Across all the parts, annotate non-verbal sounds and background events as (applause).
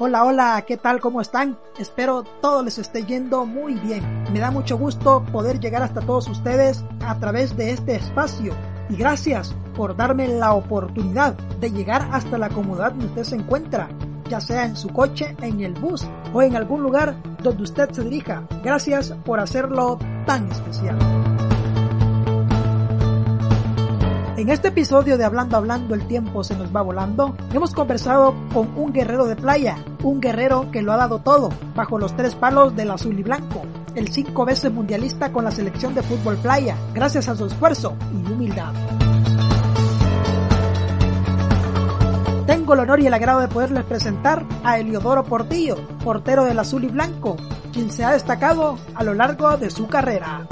Hola, hola, ¿qué tal? ¿Cómo están? Espero todo les esté yendo muy bien. Me da mucho gusto poder llegar hasta todos ustedes a través de este espacio. Y gracias por darme la oportunidad de llegar hasta la comodidad donde usted se encuentra, ya sea en su coche, en el bus o en algún lugar donde usted se dirija. Gracias por hacerlo tan especial. En este episodio de Hablando Hablando el tiempo se nos va volando, hemos conversado con un guerrero de playa, un guerrero que lo ha dado todo, bajo los tres palos del azul y blanco, el cinco veces mundialista con la selección de fútbol playa, gracias a su esfuerzo y humildad. Tengo el honor y el agrado de poderles presentar a Eliodoro Portillo, portero del azul y blanco, quien se ha destacado a lo largo de su carrera.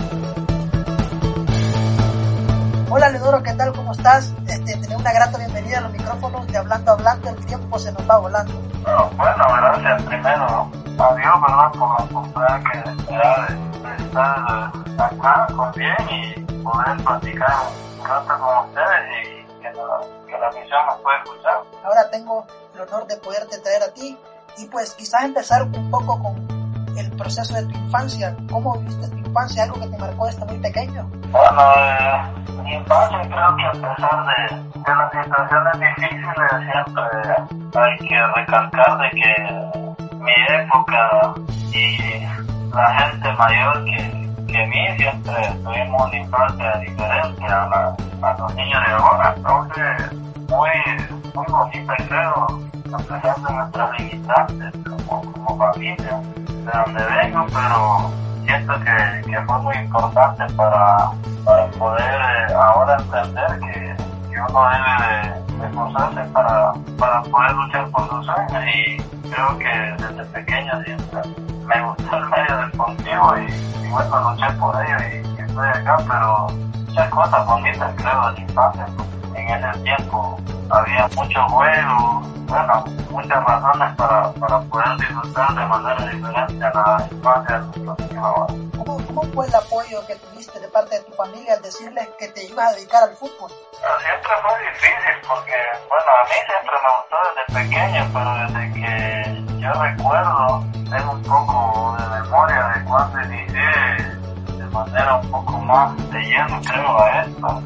Hola Leodoro, ¿qué tal? ¿Cómo estás? Este, tener una grata bienvenida a los micrófonos de Hablando Hablando, el tiempo se nos va volando. Bueno, gracias primero a Dios, ¿verdad? Por la oportunidad que me da de, estar acá con bien y poder platicar un rato con ustedes y que la, que la misión nos pueda escuchar. Ahora tengo el honor de poderte traer a ti y pues quizás empezar un poco con el proceso de tu infancia. ¿Cómo viviste tu infancia? ¿Algo que te marcó desde muy pequeño? Bueno, eh, mi infancia creo que a pesar de, de las situaciones difíciles, siempre hay que recalcar de que mi época y la gente mayor que, que mí siempre tuvimos una infancia diferente a, la, a los niños de ahora. Entonces, muy, muy bonita creo, a pesar de nuestras limitantes como, como familia de donde vengo, pero siento que, que fue muy importante para, para poder eh, ahora entender que, que uno debe de esforzarse para, para poder luchar por sus sueños y creo que desde pequeño siempre me gustó el medio deportivo y, y bueno, luché por ello y, y estoy acá, pero muchas cosas bonitas creo de la infancia. En ese tiempo había muchos juegos, bueno, muchas razones para, para poder disfrutar de manera diferente a la infancia de los ahora. ¿Cómo, ¿Cómo fue el apoyo que tuviste de parte de tu familia al decirles que te ibas a dedicar al fútbol? Pero siempre fue difícil porque, bueno, a mí siempre me gustó desde pequeño, pero desde que yo recuerdo, tengo un poco de memoria de cuando inicié de manera un poco más de lleno, creo, a esto.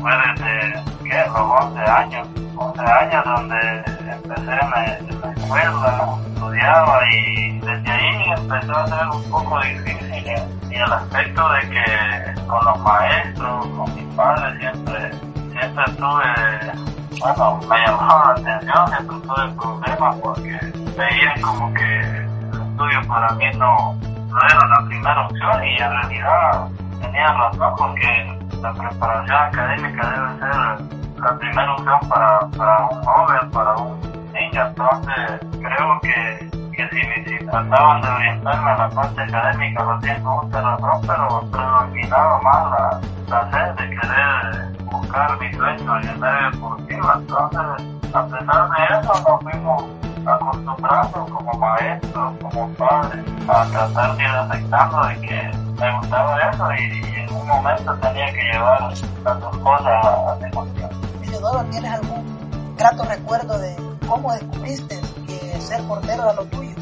Fue desde, ¿qué? Los 11 años. 11 años donde empecé en la, escuela, estudiaba y desde ahí empezó a ser un poco difícil y el aspecto de que con los maestros, con mis padres siempre, siempre tuve, bueno, me llamaba la atención, siempre tuve problemas porque veían como que el estudio para mí no, no era la primera opción y en realidad tenía razón porque la preparación académica debe ser la primera opción para, para un joven, para un niño. Entonces, creo que, que si, si trataban de orientarme a la parte académica, lo tengo mucha razón, pero predominaba más la, la sed de querer buscar mi sueño en el medio deportivo. Entonces, a pesar de eso, nos fuimos acostumbrando como maestros, como padres, a tratar de ir aceptando de que me gustaba eso y, y en un momento tenía que llevar las dos cosas a negociar. Eliodoro, ¿tienes algún grato recuerdo de cómo descubriste que ser portero era lo tuyo?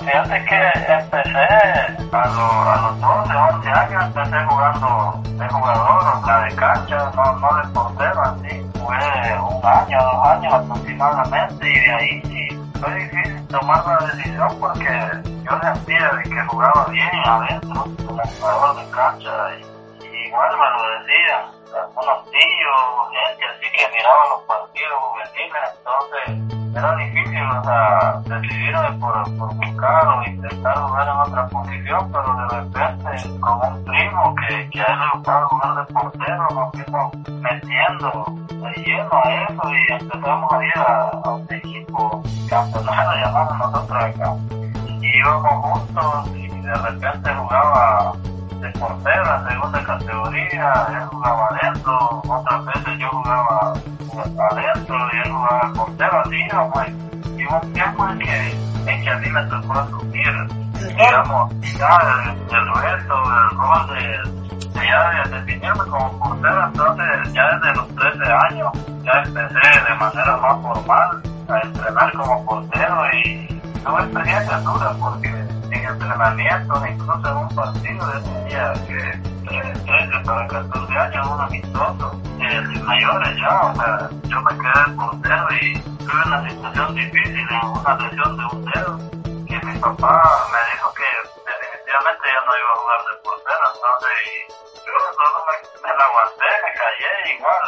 Fíjate que empecé a, lo, a los 12, 11 años, empecé jugando de jugador, o sea, de cancha, no, no de portero, así. Jugué un año, dos años aproximadamente, y de ahí fue difícil tomar la decisión porque yo sentía de que jugaba bien adentro, como jugador de cancha, y, igual me lo decían algunos tíos, gente así que miraba los partidos juveniles, entonces era difícil, o sea, decidirme por, por buscar o intentar jugar en otra posición, pero de repente con un primo que, que a él le de portero, nos fuimos metiendo de a eso y empezamos a ir a, a un equipo campeonato llamamos nosotros acá. Y íbamos juntos y de repente jugaba de portera, segunda categoría, él jugaba adentro, otras veces yo jugaba adentro y él jugaba portero, así, pues, y un tiempo en que, en que a mí me tocó asumir digamos, ya el, el reto, el rol de, de ya de definirme como portero, entonces ya desde los 13 años ya empecé de manera más formal a entrenar como portero y tuve experiencias duras porque en entrenamiento, incluso en un partido de ese día que 13 para 14 años, un amistoso, eh, mayores ya, o sea, yo me quedé portero y tuve una situación difícil en una lesión de un dedo que mi papá me dijo que definitivamente yo no iba a jugar de portero, entonces yo solo me, me aguanté, me callé, igual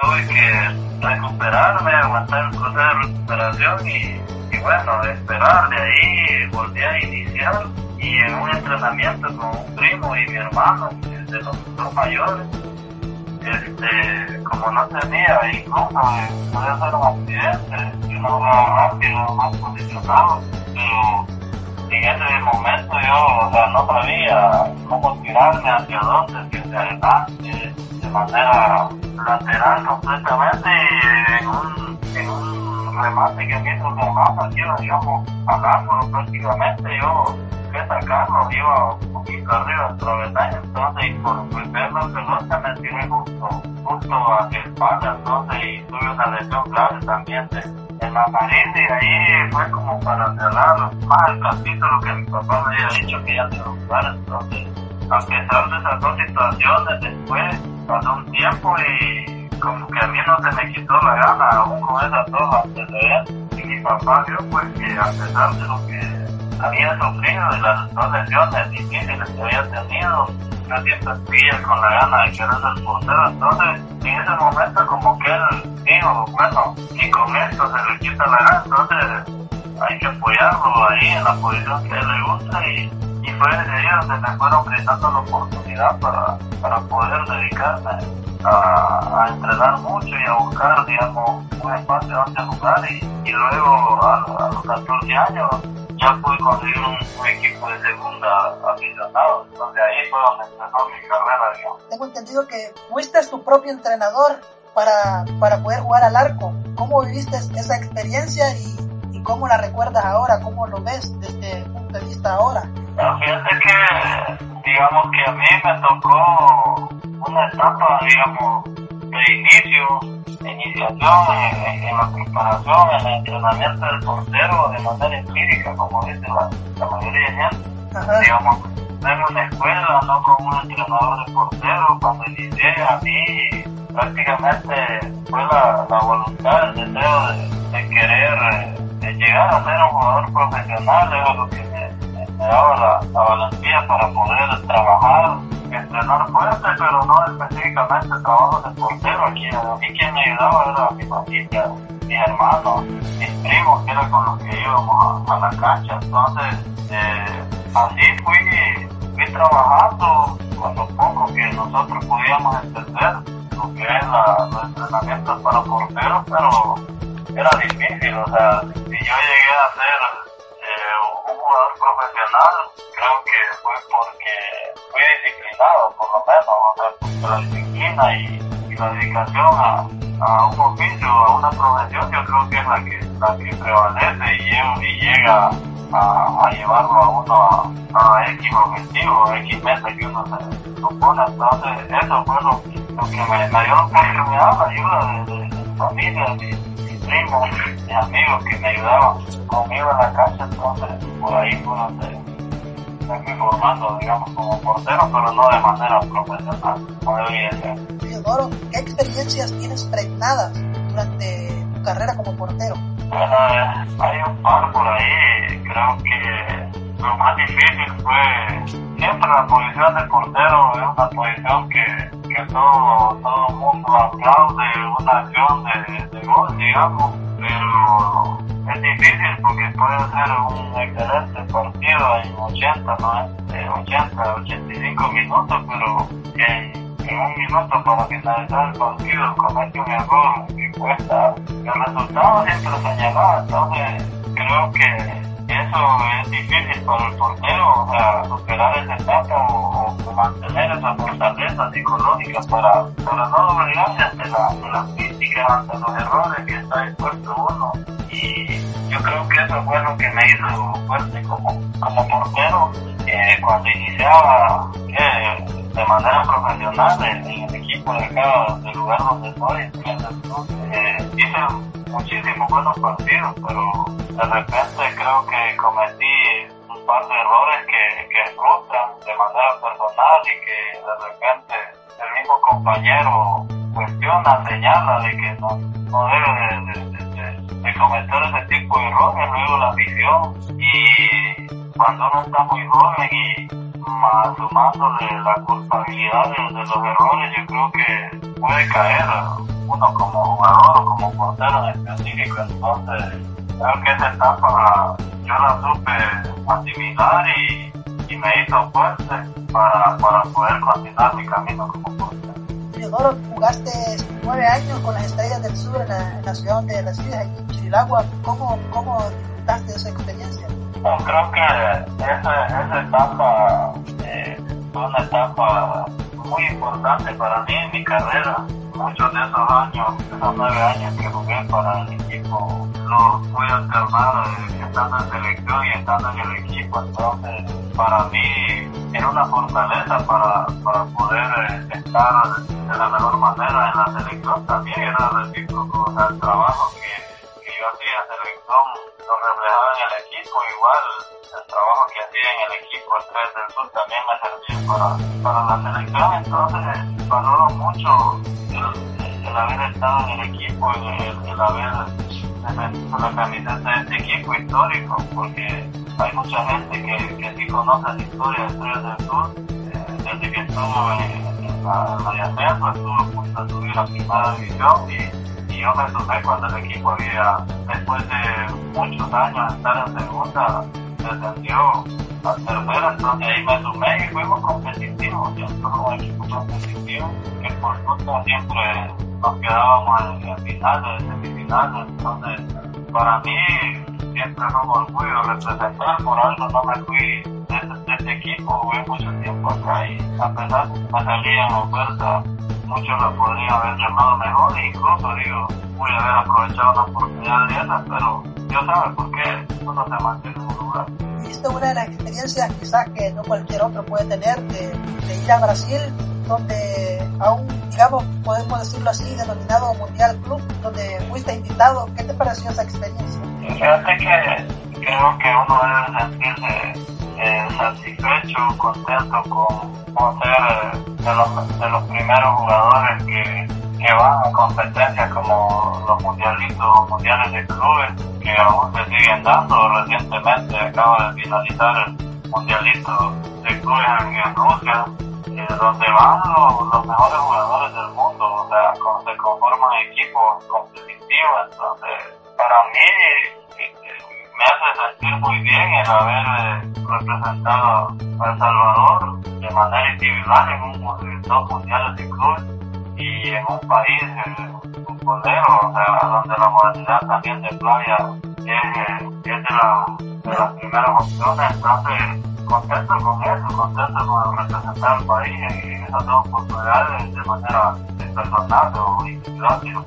tuve que recuperarme, aguantar el proceso de recuperación y bueno, esperar de ahí, volví a iniciar y en un entrenamiento con un primo y mi hermano, de los dos mayores, este, como no tenía incluso podía ser un accidente, yo no jugaba rápido, más posicionado, pero en ese momento yo o sea, no sabía cómo tirarme hacia dónde, si hacia adelante, de manera lateral completamente y en en un remate que hizo mi hermano, aquí digamos, hablando prácticamente yo que sacarlo, iba un poquito arriba del travesaño, entonces y por golpear la pelota me tiré justo, justo hacia el palo, entonces y tuve una lesión grave también de, en la nariz y ahí fue como para cerrar más el capítulo que mi papá me había dicho que ya a jugar, entonces a pesar de esas dos situaciones después pasó un tiempo y como que a mí no se me quitó la gana aún con esas dos antecedentes y mi papá vio pues que a pesar de lo que había sufrido de las dos lesiones difíciles que había tenido. Yo siempre seguía con la gana de querer ser portero. Entonces, en ese momento, como que él dijo, bueno, y con esto se le quita la gana, entonces hay que apoyarlo ahí en la posición que él le gusta. Y, y fue ese día donde me fueron brindando la oportunidad para, para poder dedicarme a, a, entrenar mucho y a buscar, digamos, un espacio donde jugar. Y, y luego, a, a los 14 años, ya pude conseguir un, un, equipo de segunda aficionado. Entonces ahí fue donde empezó mi carrera, digamos. Tengo entendido que fuiste tu propio entrenador para, para poder jugar al arco. ¿Cómo viviste esa experiencia y, y cómo la recuerdas ahora? ¿Cómo lo ves desde el punto de vista ahora? Bueno, fíjate que, digamos que a mí me tocó una etapa, digamos, de inicio iniciación en, en, la preparación, en el entrenamiento del portero de manera empírica, como dice la, la mayoría de gente. Ajá. Digamos, en una escuela, no como un entrenador de portero, cuando inicié a mí prácticamente fue la, la voluntad, el deseo de, de querer de llegar a ser un jugador profesional, era lo que me, me, me daba la, la valentía para poder trabajar entrenar fuerte, pero no específicamente trabajo de portero. Aquí, a mí quien me ayudaba era mi familia, mis hermanos, mis primos, que era con los que íbamos a, la cancha. Entonces, eh, así fui, fui trabajando con lo poco que nosotros podíamos entender lo que es la, los entrenamientos para porteros, pero era difícil. O sea, si yo llegué a un jugador profesional, creo que fue porque fui disciplinado, por lo menos, o sea, la disciplina y, la dedicación a, a, un oficio, a una profesión, yo creo que es la que, la que prevalece y, llega a, llevarlo a uno a, a X objetivo, a X meta que uno se propone. Entonces, eso fue lo, que me, (laughs) me dio la ayuda de, de, de mi familia, primos, mis amigos que me ayudaban conmigo en la cancha. Entonces, por ahí fue donde me fui formando, digamos, como portero, pero no de manera profesional, como debería ser. Teodoro, ¿qué experiencias tienes pregnadas durante tu carrera como portero? Bueno, eh, hay un par por ahí, creo que lo más difícil fue siempre la posición de portero es una posición que, que todo, todo el mundo aplaude una acción de, gol, digamos, pero es difícil porque puede ser un excelente partido en 80, ¿no? De 80, 85 minutos, pero en, en un minuto para finalizar el partido comete un error que cuesta el resultado siempre señalado, entonces creo que eso es difícil para el portero, superar esa etapa o, mantener esa fortaleza psicológica para, para no doblegarse ante la, las críticas, ante los errores que está expuesto uno. Y yo creo que eso fue lo que me hizo fuerte como, como portero eh, cuando iniciaba eh, de manera profesional en, en, el equipo de acá, del lugar donde estoy, eh, hice muchísimos buenos partidos, pero de repente creo que cometí un par de errores que, que frustran de manera personal y que de repente el mismo compañero cuestiona, señala de que no, no debe de, de, de, de cometer ese tipo de errores, luego la visión y cuando uno está muy joven y más sumándole la culpabilidad de, los errores, yo creo que puede caer uno como jugador o como portero en específico. Entonces, creo que esa etapa yo la supe asimilar y, y me hizo fuerte para, para poder continuar mi camino como portero. Teodoro, jugaste nueve años con las Estrellas del Sur en la, en la ciudad donde resides, aquí en Chirilagua. ¿Cómo, cómo disfrutaste de esa experiencia? No, creo que esa, esa etapa eh, fue una etapa muy importante para mí en mi carrera. Muchos de esos años, esos nueve años que jugué para el equipo, los fui a alternar eh, estando en selección y estando en el equipo. Entonces, para mí era una fortaleza para, para poder eh, estar de la mejor manera en la selección. También era recíproco o el trabajo que, que yo hacía en selección lo reflejaba en el equipo, igual el trabajo que hacía en el equipo Estrellas del Sur también me servía para, para la selección, entonces valoro mucho el, haber estado en el equipo, el, el haber defendido la camiseta de este equipo histórico, porque hay mucha gente que, que sí conoce la historia de Estrellas del Sur, eh, desde que estuvo en, en la, la ascenso, estuvo a punto de subir a primera división y yo me sumé cuando el equipo había, después de muchos años estar en segunda, descendió a tercera, entonces ahí me sumé y fuimos competitivos, siempre un equipo competitivo, que por nunca siempre nos quedábamos finales, en semifinales, entonces para mí siempre fue un orgullo representar, por algo no me fui de, de este equipo, jugué mucho tiempo acá y a pesar me salían ofertas muchos lo podrían haber llamado mejor incluso digo, pude haber aprovechado una oportunidad de esas, pero Dios sabe por qué uno se mantiene en un lugar. Viste una de las experiencias quizás que no cualquier otro puede tener de, de ir a Brasil, donde aún, digamos, podemos decirlo así, denominado Mundial Club, donde fuiste invitado. ¿Qué te pareció esa experiencia? Fíjate que creo que uno debe sentirse eh, satisfecho, contento con, ser de los, de los primeros jugadores que, que van a competencias como los mundialitos, mundiales de clubes, que aún se siguen dando. Recientemente acaba de finalizar el mundialito de clubes en, en Rusia, eh, donde van los, los, mejores jugadores del mundo, o sea, con, se conforman equipos competitivos. Entonces, para mí, me hace sentir muy bien el haber representado a El Salvador de manera individual en un dos mundiales de clubes y en un país futbolero, o sea, donde la modalidad también de playa es, es de, la, opciones, entonces contento con eso, contento con representar al país en esas dos oportunidades de manera personal o individual, si lo.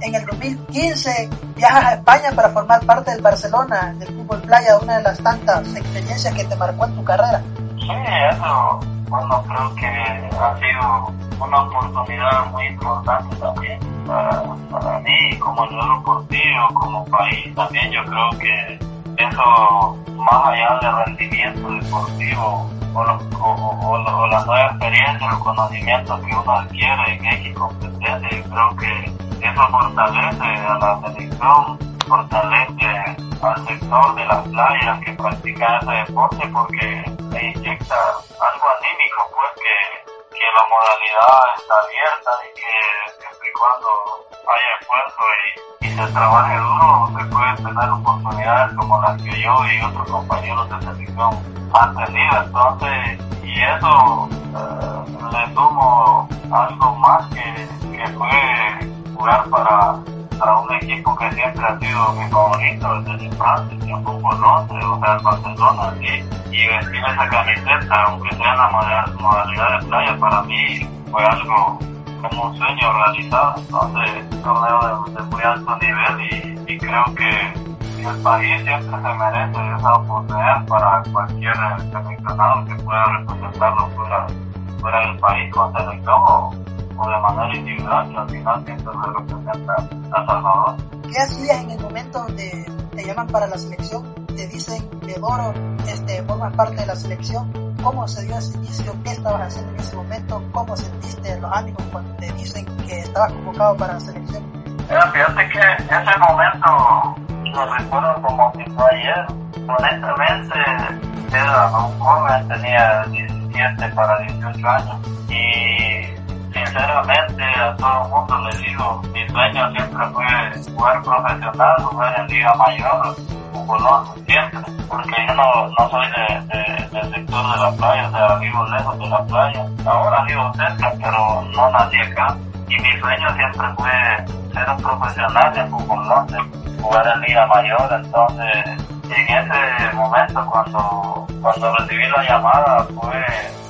En el 2015 viajas a España para formar parte del Barcelona, del fútbol playa, una de las tantas experiencias que te marcó en tu carrera. Sí, eso, bueno, creo que ha sido una oportunidad muy importante también para, para mí, como yo deportivo, como país también, yo creo que eso más allá del rendimiento deportivo o, lo, o, o, o, las nuevas experiencias, los conocimientos que uno adquiere en X competencia, yo creo que eso fortalece a la selección, fortalece al sector de las playas que practican ese deporte porque le inyecta algo anímico, pues que, que la modalidad está abierta y que siempre y cuando haya esfuerzo y, se trabaje duro, se pueden tener oportunidades como las que yo y otros compañeros de selección han tenido. Entonces, y eso eh, le sumo algo más que, que fue jugar para a un equipo que siempre ha sido mi favorito desde infancia, el fútbol 11, o sea, el Barcelona, y vestir esa camiseta, aunque sea en la modalidad de playa, para mí fue algo como un sueño realizado, entonces, torneo de, de muy alto nivel y, y creo que el país siempre se merece esa oportunidad para cualquier seleccionado que pueda representarlo fuera, fuera del país con selección o, de manera individual, que al final siempre se representa a Salvador. ¿Qué hacías en el momento donde te llaman para la selección? Te dicen, Medoro, este, formas parte de la selección. ¿Cómo se dio ese inicio? ¿Qué estabas haciendo en ese momento? ¿Cómo sentiste los ánimos cuando te dicen que estabas convocado para la selección? Mira, fíjate que ese momento lo recuerdo como si fue ayer. Honestamente, era un joven, tenía 17 para 18 años y sinceramente a todo el mundo le digo, mi sueño siempre fue jugar profesional, jugar en Liga Mayor, fútbol siempre, porque yo no, no soy de, del sector de la playa, o sea, vivo lejos de la playa. Ahora vivo cerca, pero no nací acá. Y mi sueño siempre fue ser un profesional en 11 jugar en Liga Mayor, entonces en ese momento cuando, cuando recibí la llamada fue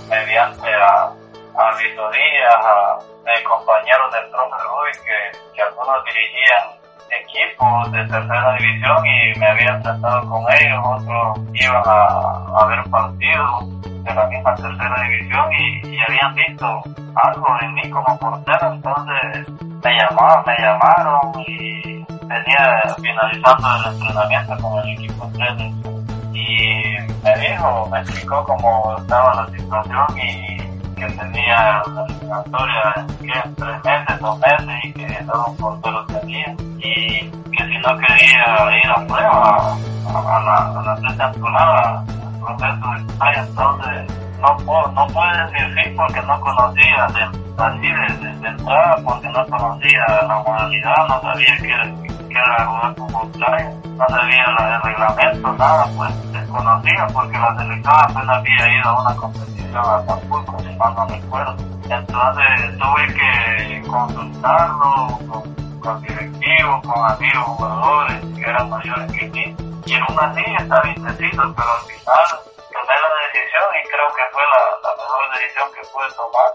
mediante a, a visorías, a, de compañeros del profe Rui que, que algunos dirigían equipos de tercera división y me había tratado con ellos, otros iban a, a ver partidos de la misma tercera división y, y, habían visto algo en mí como portero, entonces me llamaron, me llamaron y venía finalizando el entrenamiento con el equipo 3 y me dijo, me explicó cómo estaba la situación y que tenía la eliminatoria en tres meses, dos meses y que todo un portero tenía y que si no quería ir a prueba a, la, a la pretemporada, el proceso de entonces no, puedo, no puedo decir sí porque no conocía de, así de, de, entrada, porque no conocía la modalidad, no sabía que era, que era jugar fútbol playa, no sabía el reglamento, nada, pues desconocía porque la selección apenas había ido a una competición a Acapulco, si mal no recuerdo. Entonces tuve que consultarlo con, con directivos, con amigos, jugadores que eran mayores que mí. Y una así estaba indeciso, pero al final tomé la decisión y creo que fue la, la mejor decisión que pude tomar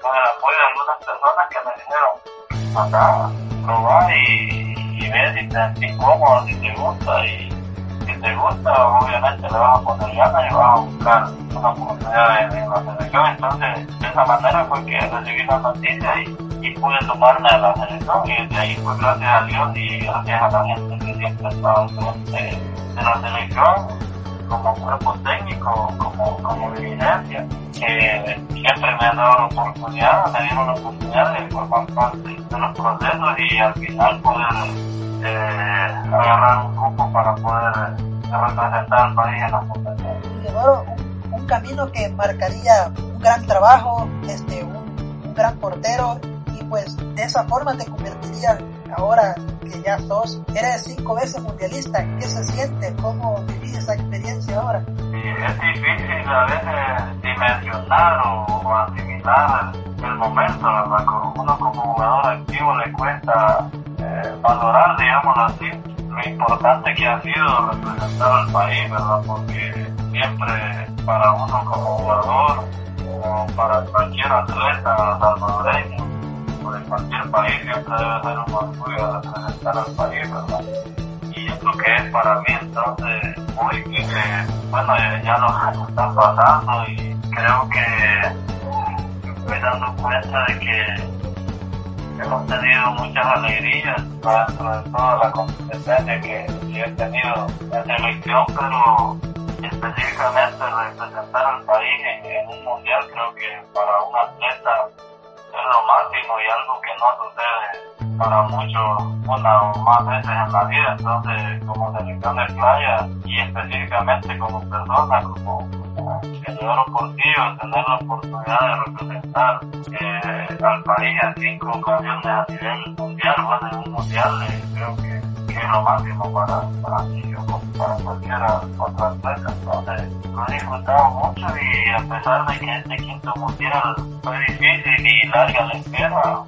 con el apoyo de algunas personas que me dijeron, acá, probar y, y si te si te gusta y si te gusta obviamente le vas a poner ganas y vas a buscar una oportunidad en la selección, entonces de esa manera fue que recibí la noticia y, pude tomarme a la selección y de ahí pues gracias a Dios y gracias a la gente que siempre estaba frente de la selección como cuerpo técnico, como, como dirigencia, que siempre me han dado la oportunidad, me dieron la oportunidad de formar parte de los procesos y al final poder eh, agarrar un grupo para poder representar al país en la competencia. Un, un camino que marcaría un gran trabajo, este, un, un gran portero y pues de esa forma te convertiría ahora que ya sos, eres cinco veces mundialista, ¿qué se siente? ¿Cómo vivís esa experiencia ahora? Sí, es difícil a veces dimensionar o, asimilar el momento, ¿verdad? Uno como jugador activo le cuesta valorar, digamos así, lo importante que ha sido representar al país, ¿verdad? Porque siempre para uno como jugador o para cualquier atleta salvadoreño, de cualquier país siempre debe ser un orgullo representar al país, ¿verdad? Y es lo que es para mí, entonces, hoy que, bueno, ya los años (laughs) están pasando y creo que me estoy dando cuenta de que hemos tenido muchas alegrías dentro de toda la competencia que, he tenido en selección, pero específicamente representar al país en un mundial creo que para un atleta es lo máximo y algo que no sucede para muchos una o más veces en la vida. Entonces, como selección de playa y específicamente como persona, como, vendedor deportivo, tener la oportunidad de representar eh, al país en cinco ocasiones a nivel mundial, bueno, en un mundial, eh, creo que lo máximo para, para mí para cualquiera otra atleta. Entonces, lo he mucho y a pesar de que este quinto mundial fue difícil y larga la espera,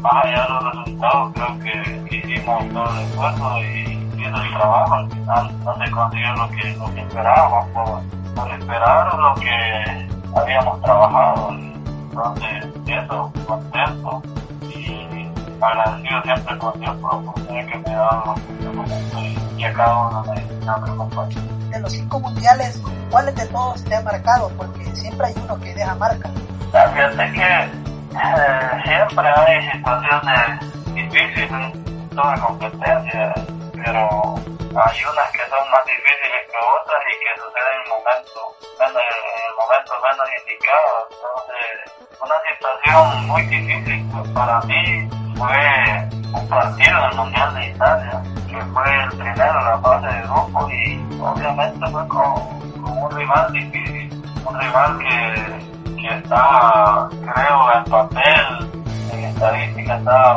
más allá de los resultados, creo que hicimos todo el esfuerzo y hizo el trabajo. Al final no se consiguió lo que, lo que esperábamos por, por esperar lo que habíamos trabajado. Entonces, eso, contento agradecido siempre con Dios por la oportunidad que me ha dado y, a cada uno de, de los cinco mundiales, ¿cuáles de todos te ha marcado? Porque siempre hay uno que deja marca. Fíjate que eh, siempre hay situaciones difíciles en toda competencia, pero hay unas que son más difíciles que otras y que suceden en momentos menos, en el momento menos indicado. Entonces, una situación muy difícil pues, para mí fue un partido en el Mundial de Italia, que fue el primero en la fase de grupo y obviamente fue con, con un rival difícil, un rival que, que está, creo, en papel, en estadística, está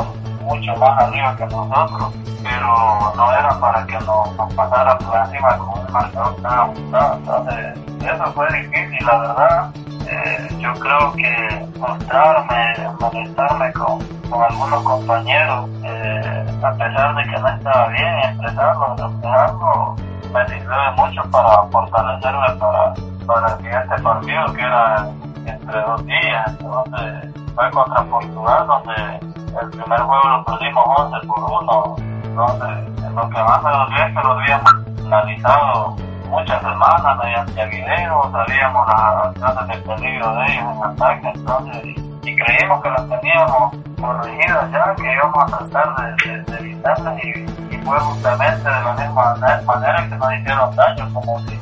mucho más arriba que nosotros, pero no era para que nos, pasara por encima con un marcador tan ajustado. Entonces, eso fue difícil, la verdad. Eh, yo creo que mostrarme, molestarme con, con algunos compañeros, eh, a pesar de que no estaba bien, expresarlo, reflejarlo, me sirvió mucho para fortalecerme para, para el siguiente partido que era entre dos días. Entonces, fue contra Portugal, donde el primer juego lo perdimos 11 por 1. Entonces, lo que más me dolió es que lo habíamos analizado muchas semanas mediante video, sabíamos las clases de peligro de ellos en ataque, entonces, y, creímos que las teníamos corregidas ya, que íbamos a tratar de, de, de y, fue justamente de la misma manera que nos hicieron daño, como si,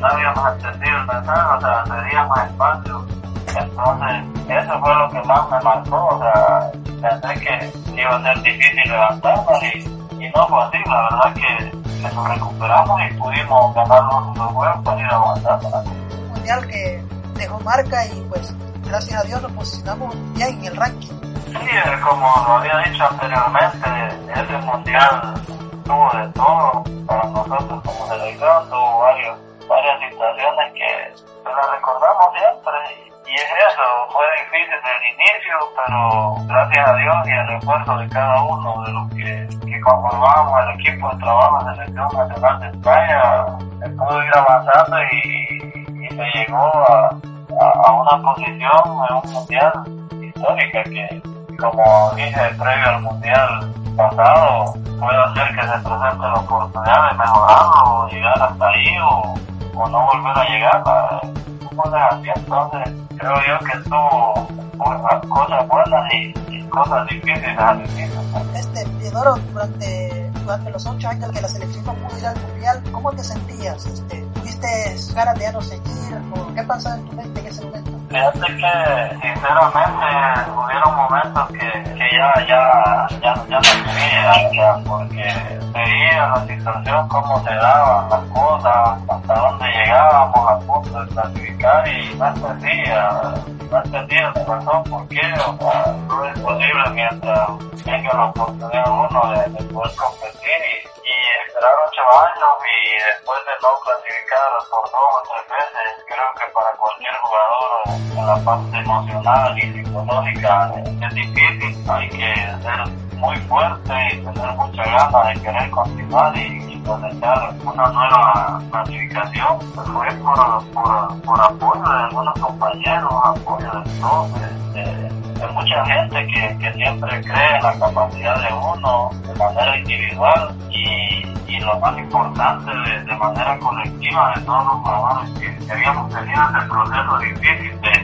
no habíamos entendido el mensaje, o sea, cedíamos espacio. Entonces, eso fue lo que más me marcó, o sea, pensé que iba a ser difícil levantarnos y, y no fue así, la verdad que, que nos recuperamos y pudimos ganar los dos juegos para ir avanzando. Un mundial que dejó marca y pues gracias a Dios nos posicionamos ya en el ranking. Sí, como lo había dicho anteriormente, ese mundial tuvo de todo para nosotros como selección, tuvo varios, varias situaciones que las recordamos siempre y es eso, fue difícil desde el inicio, pero gracias a Dios y al esfuerzo de cada uno de los que, que conformamos el equipo de trabajo de Selección Nacional de España, se pudo ir avanzando y, y se llegó a, a, a, una posición en un mundial histórica que, como dije previo al mundial pasado, puede hacer que se presente la oportunidad de mejorarlo llegar hasta ahí o, o no volver a llegar. Así, entonces creo yo que tuvo cosas buenas y, y cosas difíciles inicio. Este, Teodoro, durante, durante los ocho años que la selección no pudo ir al mundial, ¿cómo te sentías? Este, ¿Tuviste ganas de ya no seguir? ¿O qué pasaba en tu mente en ese momento? Fíjate que, sinceramente, hubieron momentos que ya, ya, ya, ya no quería, porque veía la situación, cómo se daban las cosas, hasta dónde llegábamos a punto de clasificar y no entendía, no entendía la razón por qué, no es posible mientras tenga la oportunidad uno de, de poder competir y, ocho años y después de no clasificar por dos o tres veces, creo que para cualquier jugador en la parte emocional y psicológica es difícil, hay que ser muy fuerte y tener mucha ganas de querer continuar y, y cosechar una nueva clasificación. Pues fue por, por, por apoyo de algunos compañeros, apoyo de todos, de, de mucha gente que, que siempre cree en la capacidad de uno de manera individual y, y lo más importante de, manera colectiva de todos los jugadores que, habíamos tenido ese proceso difícil de,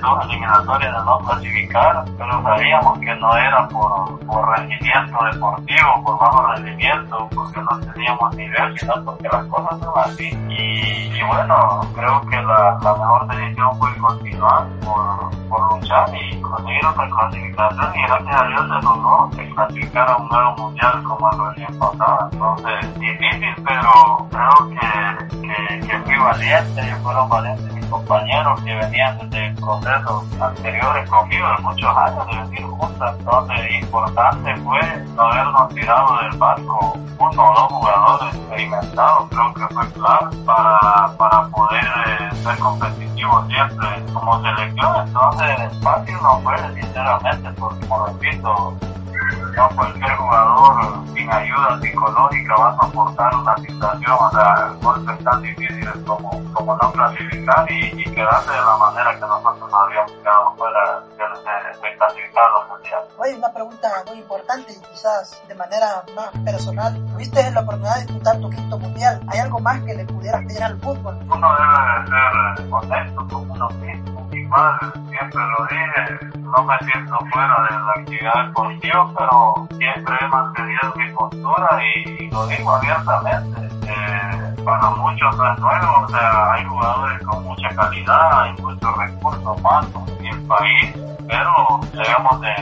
dos eliminatorias de no clasificar, pero sabíamos que no era por, rendimiento deportivo, por bajo rendimiento, porque no teníamos nivel, sino porque las cosas son así. Y, y bueno, creo que la, mejor decisión fue continuar por, luchar y conseguir otra clasificación y gracias a Dios se logró clasificar a un nuevo mundial como el recién pasado. Entonces, difícil, pero creo que, que, fui valiente, yo fueron valientes compañeros que venían desde procesos anteriores conmigo de muchos años de venir juntos. Entonces, importante fue no habernos tirado del barco uno o dos jugadores experimentados, creo que fue clave para, para poder eh, ser competitivos siempre como selección. Entonces, espacio no fue, sinceramente, porque, como repito, no cualquier jugador sin ayuda psicológica va a soportar una situación, o sea, golpes tan difíciles como, como no clasificar y, y quedarse de la manera que nosotros habíamos quedado fuera de, de clasificar los mundiales. Oye, una pregunta muy importante y quizás de manera más personal. ¿Tuviste la oportunidad de disputar tu quinto mundial? ¿Hay algo más que le pudieras pedir al fútbol? Uno debe ser honesto con uno mismo. Igual, siempre lo dije, no me siento fuera de la actividad deportiva, pero siempre he mantenido mi postura y, lo digo abiertamente. Eh, para muchos no es nuevo, o sea, hay jugadores con mucha calidad, hay muchos recursos humanos en el país, pero debemos de,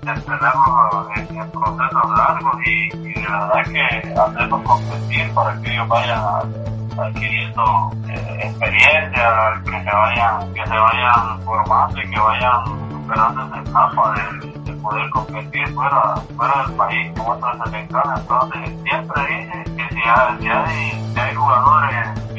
de tenerlos en, en procesos largos y, y de verdad que hacerlos competir para que ellos vayan adquiriendo eh, experiencia, que se vayan, que se vayan formando y que vayan superando esa etapa de, de poder competir fuera, fuera del país con otras selecciones. Entonces siempre dije que si hay, si hay, si hay jugadores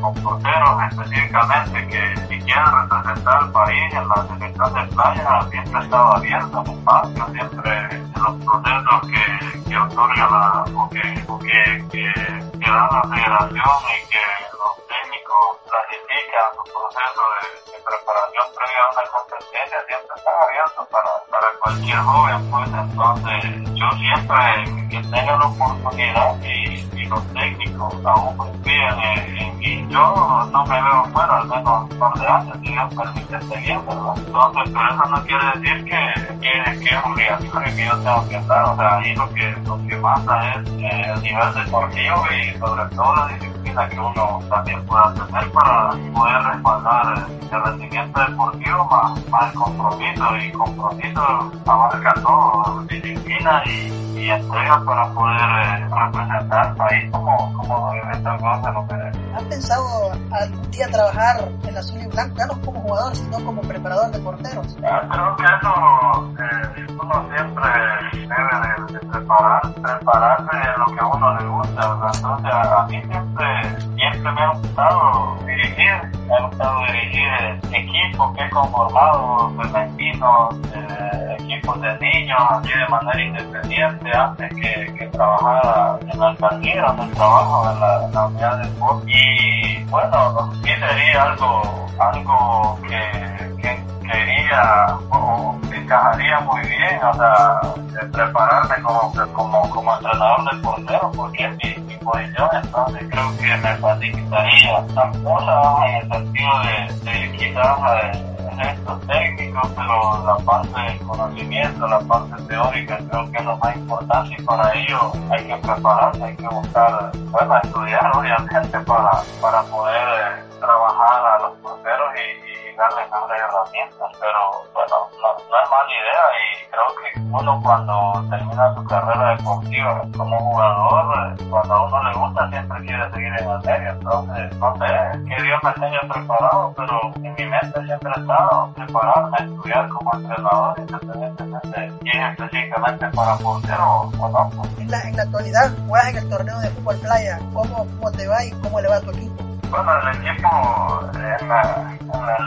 con porteros específicamente que si quieren representar al país en la selección de playa siempre estaba abierto un espacio, siempre en los procesos que, que otorga la, o que, que, que, da la federación y que los técnicos clasifican su proceso de, de preparación previa a una competencia siempre están abiertos para, para cualquier joven pues entonces yo siempre que tenga la oportunidad y, los técnicos aún confían en, mí yo no me veo fuera al menos un par de años si Dios permite seguir ¿verdad? entonces pero eso no quiere decir que, que, que es obligatorio que yo tengo que estar o sea ahí lo que, lo que manda es eh, el nivel deportivo y sobre todo la disciplina que uno también pueda tener para poder respaldar el rendimiento deportivo más, más el compromiso y compromiso abarca todo disciplina y, y entrega para poder eh, representar al país como, como lo merece. ¿Has pensado algún día trabajar en la azul y blanco, ya no como jugador, sino como preparador de porteros? Ah, Creo que eso eh, uno siempre debe de, de preparar, prepararse en lo que a uno le gusta. ¿verdad? Entonces a, a mí siempre, siempre me ha gustado dirigir, me ha gustado dirigir equipos que he conformado, femeninos, eh, equipos de niños, así de manera independiente, antes que, que trabajara en la alcaldía, donde trabajo en la, unidad de deporte. Y bueno, sí sería algo, algo que, que quería o encajaría muy bien, o sea, de prepararme como, como, como entrenador de portero, porque es mi, mi posición, entonces creo que me facilitaría las cosas en el sentido de, de quizás eh, gestos técnicos, pero la parte del conocimiento, la parte teórica, creo que es lo más importante y para ello hay que prepararse, hay que buscar, bueno, estudiar obviamente para, para poder eh, trabajar a los porteros y darles mejores herramientas, pero bueno, no, no es mala idea y creo que uno cuando termina su carrera deportiva como jugador, eh, cuando a uno le gusta siempre quiere seguir en el medio, entonces no sé, que Dios me tenga preparado, pero en mi mente siempre ha estado prepararme, estudiar como entrenador, independientemente es específicamente para portero o no. pues. En la, en la actualidad, juegas en el torneo de fútbol playa. ¿Cómo, ¿Cómo te va y cómo le va a tu equipo? Bueno, el equipo en la,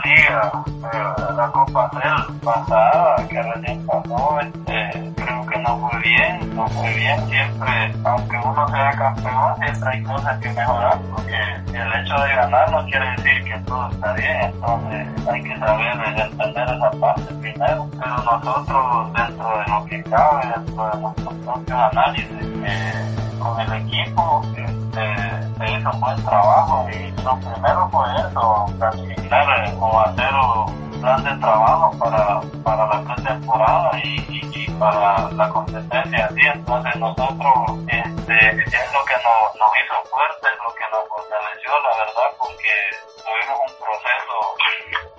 liga, eh, la Copa del pasada, que recién pasó, este, creo que no fue bien, no fue bien. Siempre, aunque uno sea campeón, siempre hay cosas que mejorar, porque el hecho de ganar no quiere decir que todo está bien, entonces hay que saber entender esa parte primero. Pero nosotros, dentro de lo que cabe, dentro de nuestros propios análisis, eh, con el equipo, este, se hizo un buen trabajo y lo primero fue eso, planificar eh, o hacer un plan de trabajo para, para la pretemporada y, y, para la competencia así. Entonces nosotros, este, es lo que nos, hizo fuertes, lo que nos fortaleció, la verdad, porque tuvimos un proceso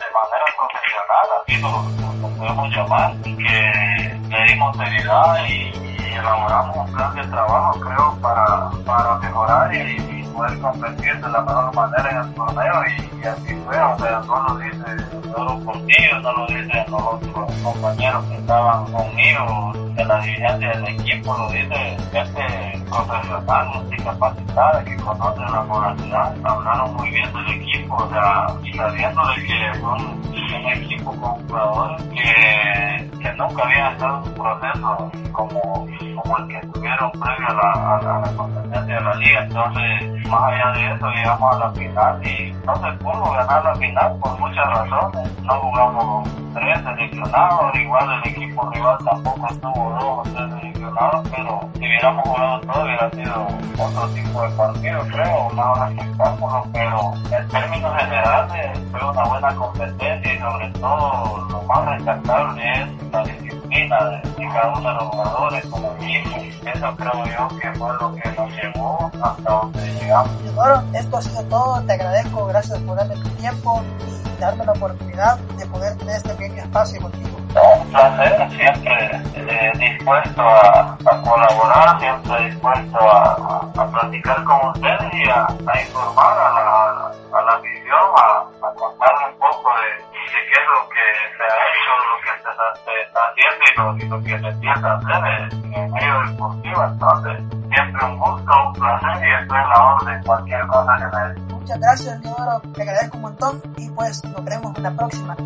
de manera profesional, así lo, lo- podemos llamar, que le dimos seriedad y elaboramos un plan de trabajo, creo, para, para mejorar y, poder competir de la mejor manera en el torneo y, así fue, o sea, no lo dice solo contigo, no lo dicen los otros compañeros que estaban conmigo de la dirigencia del equipo, lo dice gente profesional, capacitada, que conoce la moralidad, hablaron muy bien del equipo, o sea, sabiendo de que fue un, equipo con jugadores que, que nunca habían estado en un proceso como, como el que tuvieron previo a la, a la, competencia de la liga, entonces más allá de eso llegamos a la final y no se pudo ganar la final por muchas razones, no jugamos tres seleccionados, igual el equipo rival tampoco estuvo dos o seleccionados, pero si hubiéramos jugado todo hubiera sido otro tipo de partido, creo, una hora espectáculo, pero en términos generales fue una buena competencia y sobre todo lo más rescatable es la disciplina de, cada uno de los jugadores como equipo. Eso creo yo que fue lo que nos llevó hasta donde llegamos. Bueno, esto ha sido todo, te agradezco, gracias por darme tu tiempo y darme la oportunidad de poder tener este pequeño espacio contigo. Placer, siempre eh, dispuesto a, colaborar, siempre dispuesto a, a, platicar con ustedes y a, informar a la, a la afición, a, contarle un poco de, qué es lo que se ha hecho, lo que se, está haciendo y lo, que se piensa hacer en, el medio deportivo. Entonces, siempre un gusto, un placer y estoy en la orden cualquier cosa que me Muchas gracias, Leodoro. Te agradezco un montón y pues nos veremos en la próxima.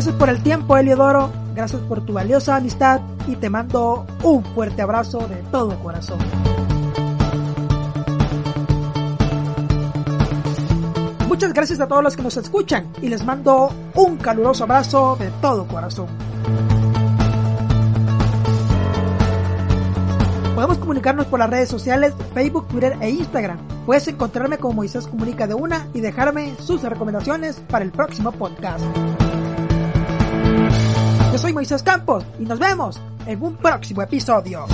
Gracias por el tiempo, Eliodoro. Gracias por tu valiosa amistad y te mando un fuerte abrazo de todo corazón. Muchas gracias a todos los que nos escuchan y les mando un caluroso abrazo de todo corazón. Podemos comunicarnos por las redes sociales Facebook, Twitter e Instagram. Puedes encontrarme como Moisés Comunica de una y dejarme sus recomendaciones para el próximo podcast. Yo soy Moisés Campos y nos vemos en un próximo episodio.